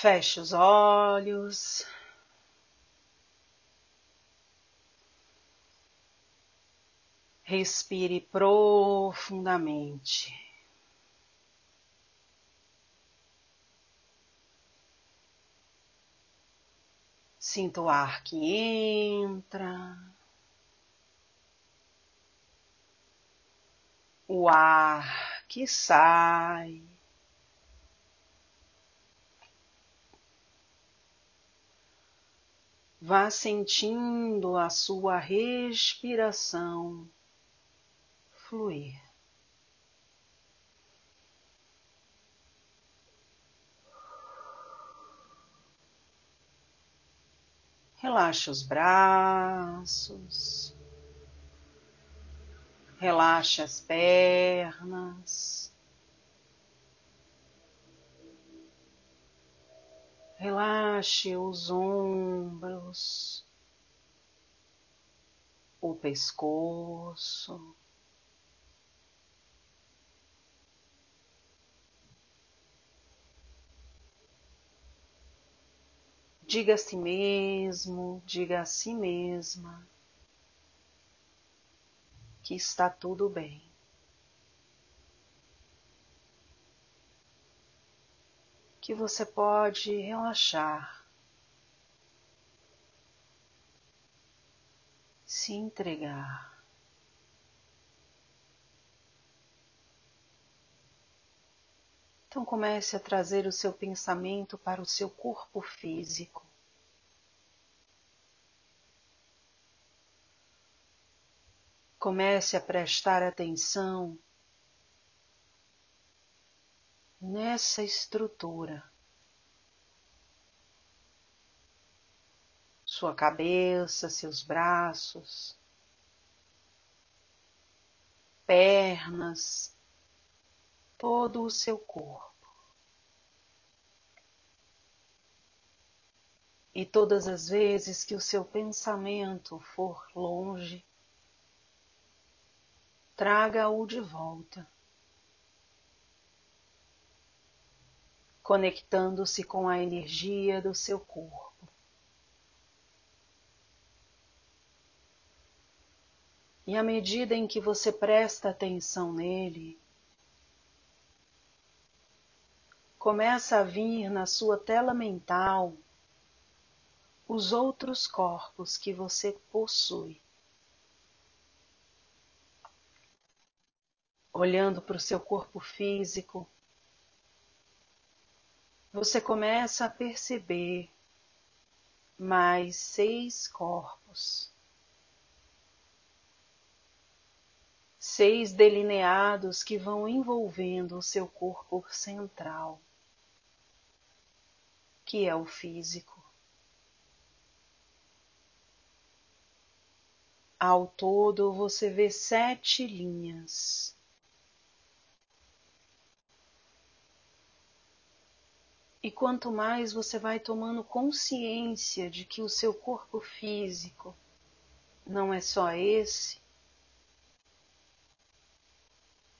Feche os olhos. Respire profundamente. Sinta o ar que entra, o ar que sai. Vá sentindo a sua respiração fluir. Relaxe os braços, relaxe as pernas, relaxe os ombros, o pescoço. Diga a si mesmo, diga a si mesma que está tudo bem. Que você pode relaxar, se entregar. Então comece a trazer o seu pensamento para o seu corpo físico. Comece a prestar atenção nessa estrutura. Sua cabeça, seus braços, pernas, todo o seu corpo. E todas as vezes que o seu pensamento for longe, traga-o de volta, conectando-se com a energia do seu corpo. E à medida em que você presta atenção nele, começa a vir na sua tela mental os outros corpos que você possui. Olhando para o seu corpo físico, você começa a perceber mais seis corpos. Seis delineados que vão envolvendo o seu corpo central que é o físico. Ao todo, você vê sete linhas. E quanto mais você vai tomando consciência de que o seu corpo físico não é só esse,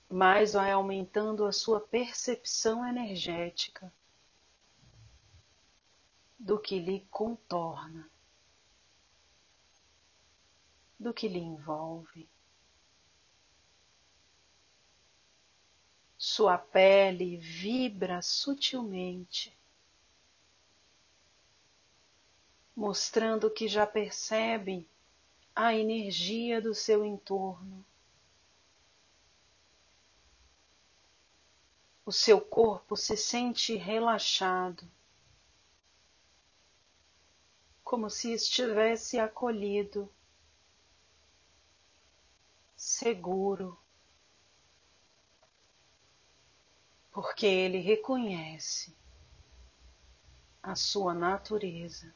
mais vai aumentando a sua percepção energética do que lhe contorna, do que lhe envolve. Sua pele vibra sutilmente, mostrando que já percebe a energia do seu entorno. O seu corpo se sente relaxado como se estivesse acolhido, seguro, porque ele reconhece a sua natureza.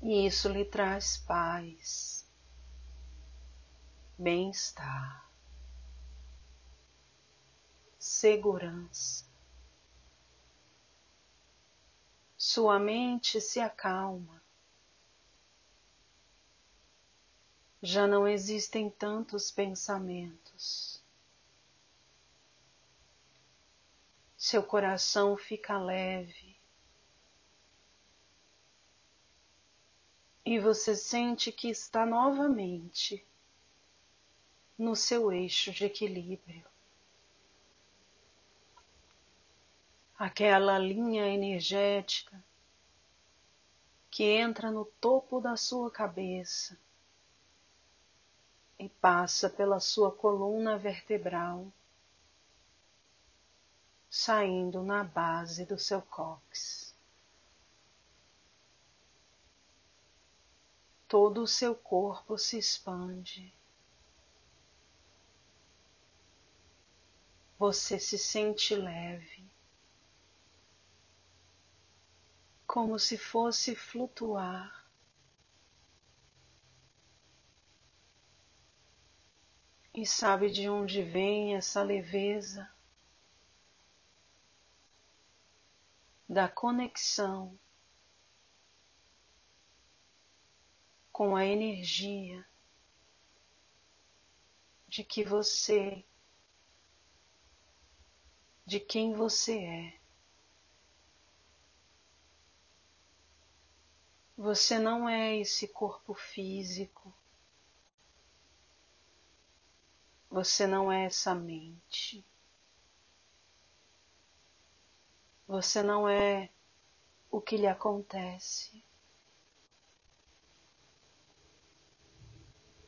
E isso lhe traz paz, bem-estar, segurança. sua mente se acalma. Já não existem tantos pensamentos. Seu coração fica leve e você sente que está novamente no seu eixo de equilíbrio. Aquela linha energética que entra no topo da sua cabeça e passa pela sua coluna vertebral, saindo na base do seu cóccix. Todo o seu corpo se expande. Você se sente leve. como se fosse flutuar. E sabe de onde vem essa leveza? Da conexão com a energia de que você, de quem você é. Você não é esse corpo físico. Você não é essa mente. Você não é o que lhe acontece.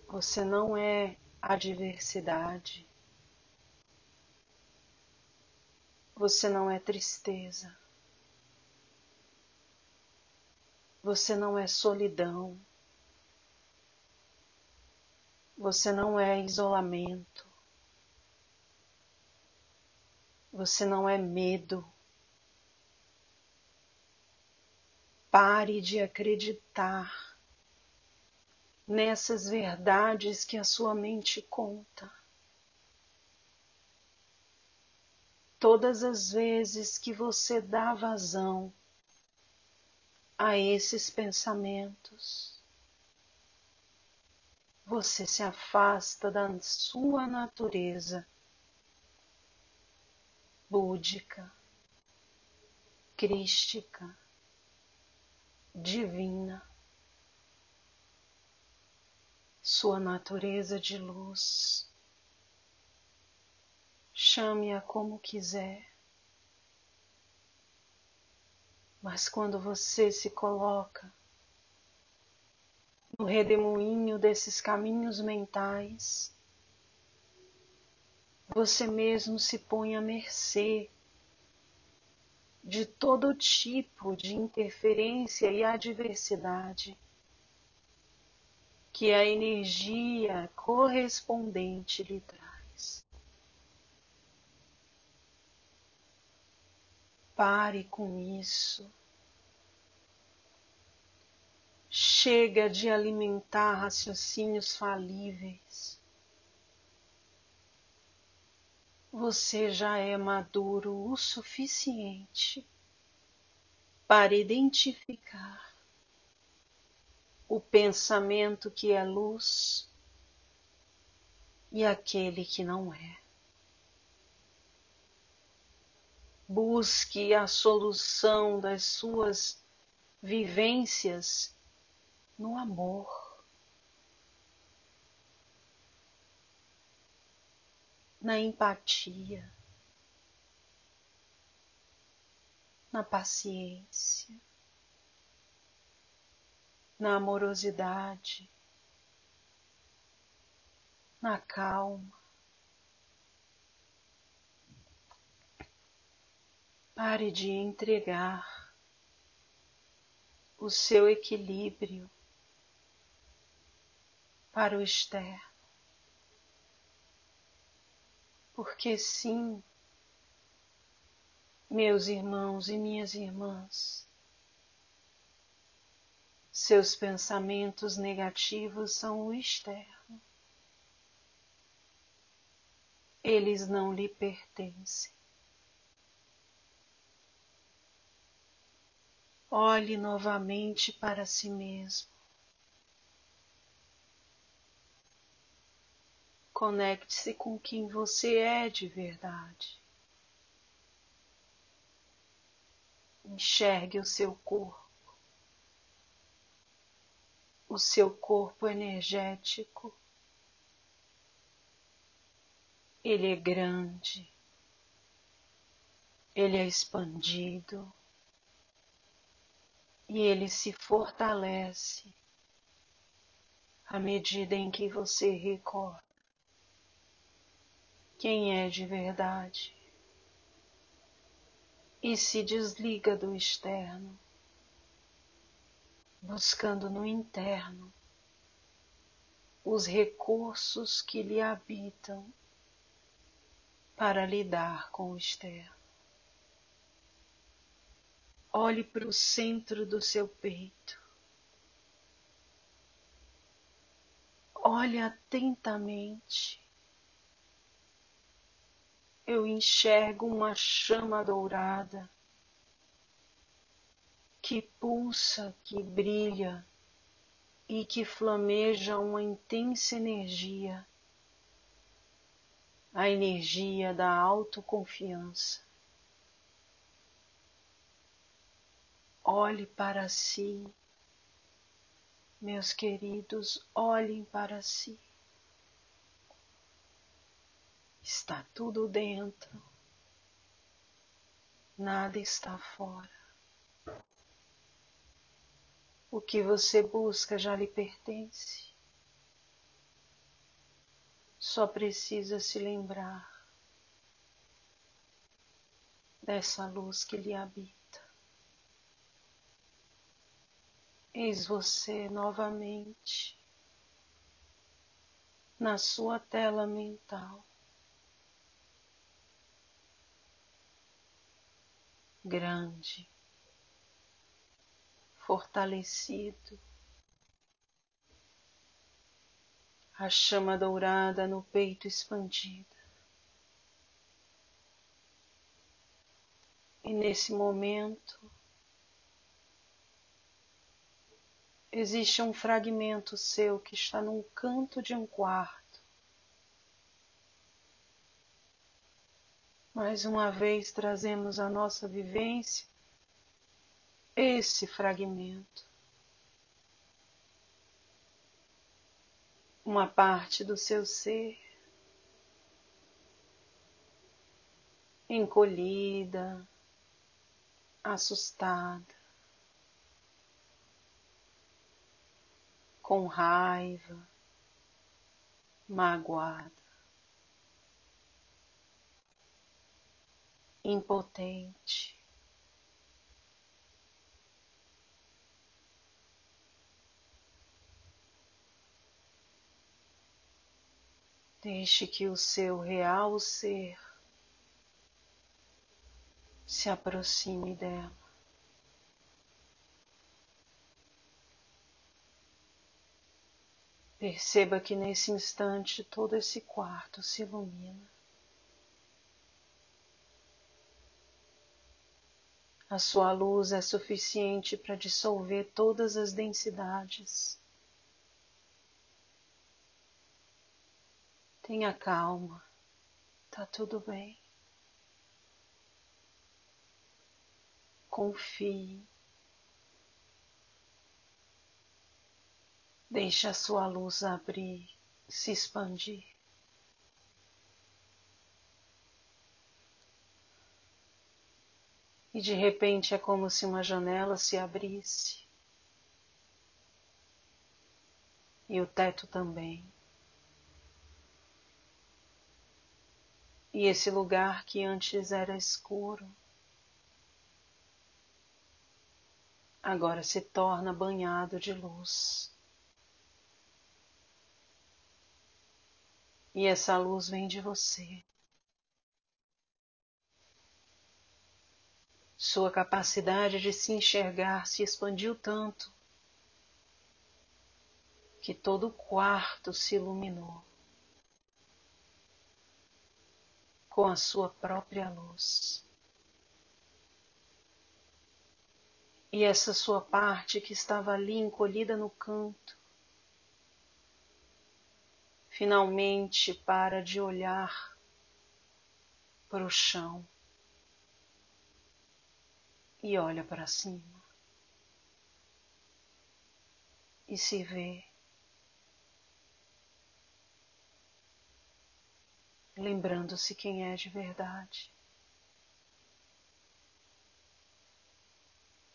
Você não é a diversidade. Você não é tristeza. Você não é solidão. Você não é isolamento. Você não é medo. Pare de acreditar nessas verdades que a sua mente conta. Todas as vezes que você dá vazão a esses pensamentos. Você se afasta da sua natureza búdica, crística, divina, sua natureza de luz. Chame-a como quiser. Mas quando você se coloca no redemoinho desses caminhos mentais, você mesmo se põe à mercê de todo tipo de interferência e adversidade que a energia correspondente lhe traz. Pare com isso. Chega de alimentar raciocínios falíveis. Você já é maduro o suficiente para identificar o pensamento que é luz e aquele que não é. busque a solução das suas vivências no amor. Na empatia, na paciência, na amorosidade, na calma. Pare de entregar o seu equilíbrio para o externo. Porque sim, meus irmãos e minhas irmãs, seus pensamentos negativos são o externo. Eles não lhe pertencem. Olhe novamente para si mesmo. Conecte-se com quem você é de verdade. Enxergue o seu corpo, o seu corpo energético. Ele é grande, ele é expandido e ele se fortalece à medida em que você recorda quem é de verdade e se desliga do externo, buscando no interno os recursos que lhe habitam para lidar com o externo. Olhe para o centro do seu peito. Olhe atentamente eu enxergo uma chama dourada que pulsa, que brilha e que flameja uma intensa energia, a energia da autoconfiança. Olhe para si, meus queridos, olhem para si. Está tudo dentro, nada está fora. O que você busca já lhe pertence. Só precisa se lembrar dessa luz que lhe habita. Eis você novamente na sua tela mental. Grande, fortalecido, a chama dourada no peito expandida. E nesse momento existe um fragmento seu que está num canto de um quarto Mais uma vez trazemos a nossa vivência esse fragmento. Uma parte do seu ser encolhida, assustada, com raiva, magoada. Impotente. Deixe que o seu real ser se aproxime dela. Perceba que nesse instante todo esse quarto se ilumina. A sua luz é suficiente para dissolver todas as densidades. Tenha calma, tá tudo bem. Confie. Deixe a sua luz abrir, se expandir. E de repente é como se uma janela se abrisse e o teto também. E esse lugar que antes era escuro agora se torna banhado de luz. E essa luz vem de você. Sua capacidade de se enxergar se expandiu tanto que todo o quarto se iluminou com a sua própria luz. E essa sua parte que estava ali encolhida no canto, finalmente para de olhar para o chão e olha para cima e se vê lembrando-se quem é de verdade.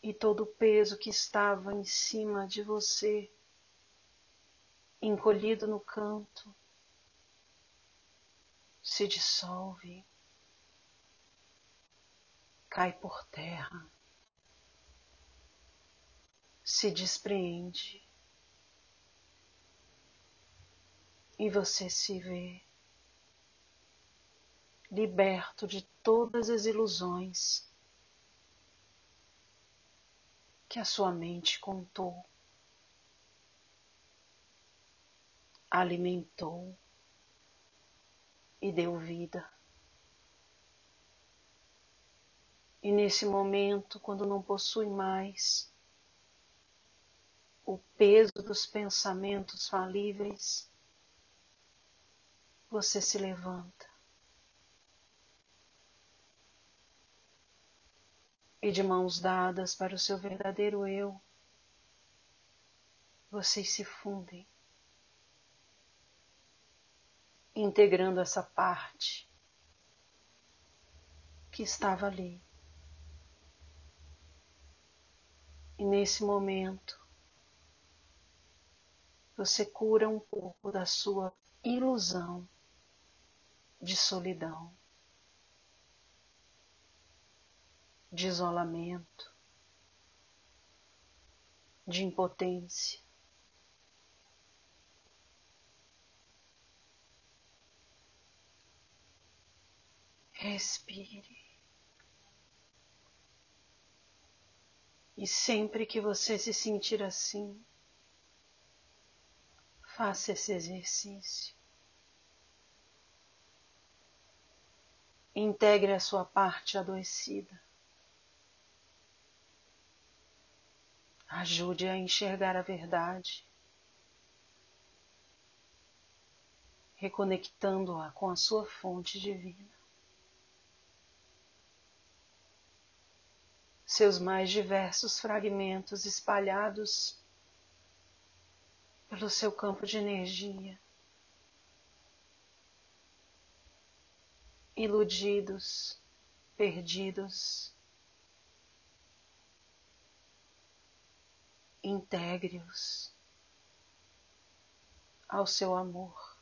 E todo o peso que estava em cima de você, encolhido no canto, se dissolve, cai por terra, se despreende e você se vê liberto de todas as ilusões que a sua mente contou, alimentou e deu vida. E nesse momento, quando não possui mais o peso dos pensamentos falíveis, você se levanta e de mãos dadas para o seu verdadeiro eu, vocês se fundem, integrando essa parte que estava ali. E nesse momento, você cura um pouco da sua ilusão de solidão. de isolamento, de impotência. Respire. E sempre que você se sentir assim, faça esse exercício. Integre a sua parte adoecida. Ajude a enxergar a verdade, reconectando-a com a sua fonte divina. Seus mais diversos fragmentos espalhados pelo seu campo de energia, iludidos, perdidos, integre-os ao seu amor,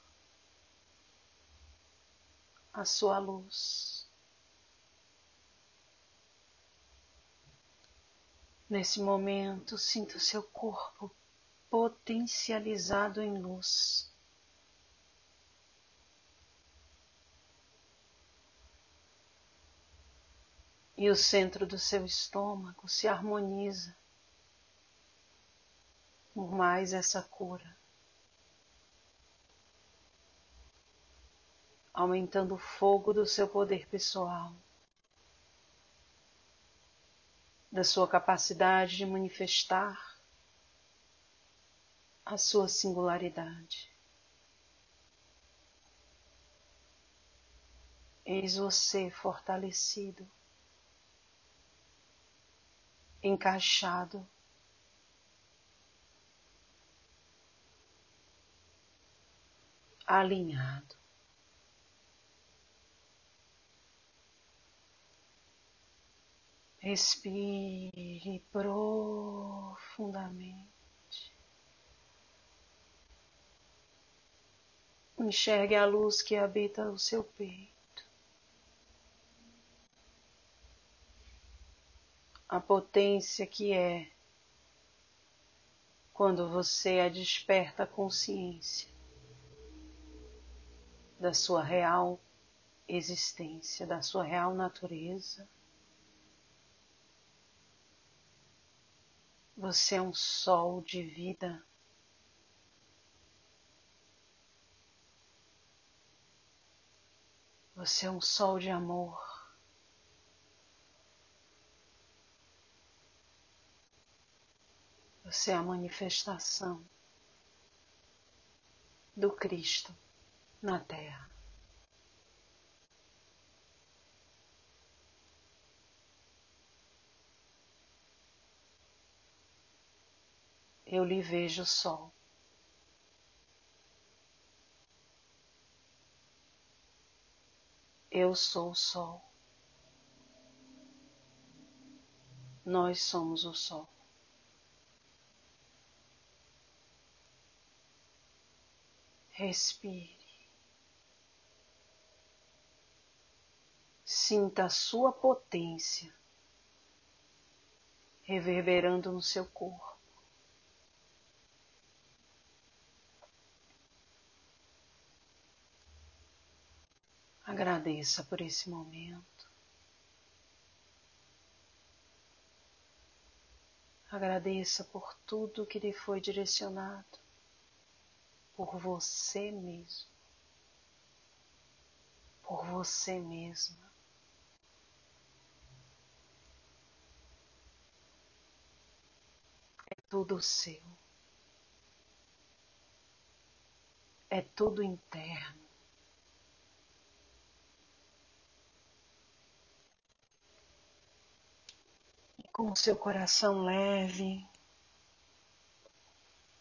à sua luz. Nesse momento, sinta o seu corpo potencializado em luz. E o centro do seu estômago se harmoniza por mais essa cura. Aumentando o fogo do seu poder pessoal, da sua capacidade de manifestar a sua singularidade. Eis você fortalecido, encaixado alinhado. Respire profundamente. Enxergue a luz que habita o seu peito. A potência que é quando você a desperta a consciência da sua real existência, da sua real natureza. Você é um sol de vida. Você é um sol de amor. Você é a manifestação do Cristo na Terra. Eu lhe vejo o sol. Eu sou o sol. Nós somos o sol. Respire. Sinta a sua potência reverberando no seu corpo. Agradeça por esse momento. Agradeça por tudo que lhe foi direcionado por você mesmo, por você mesma. É tudo seu, é tudo interno. Com o seu coração leve,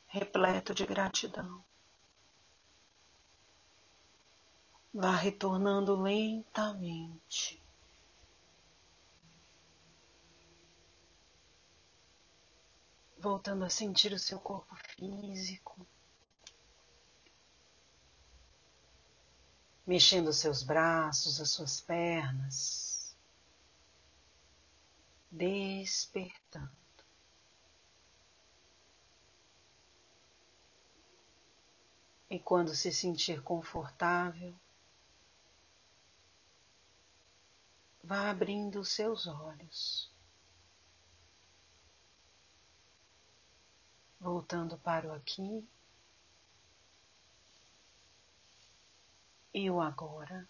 repleto de gratidão. Vá retornando lentamente. Voltando a sentir o seu corpo físico. Mexendo os seus braços, as suas pernas despertando. E quando se sentir confortável, vá abrindo os seus olhos, voltando para o aqui e o agora.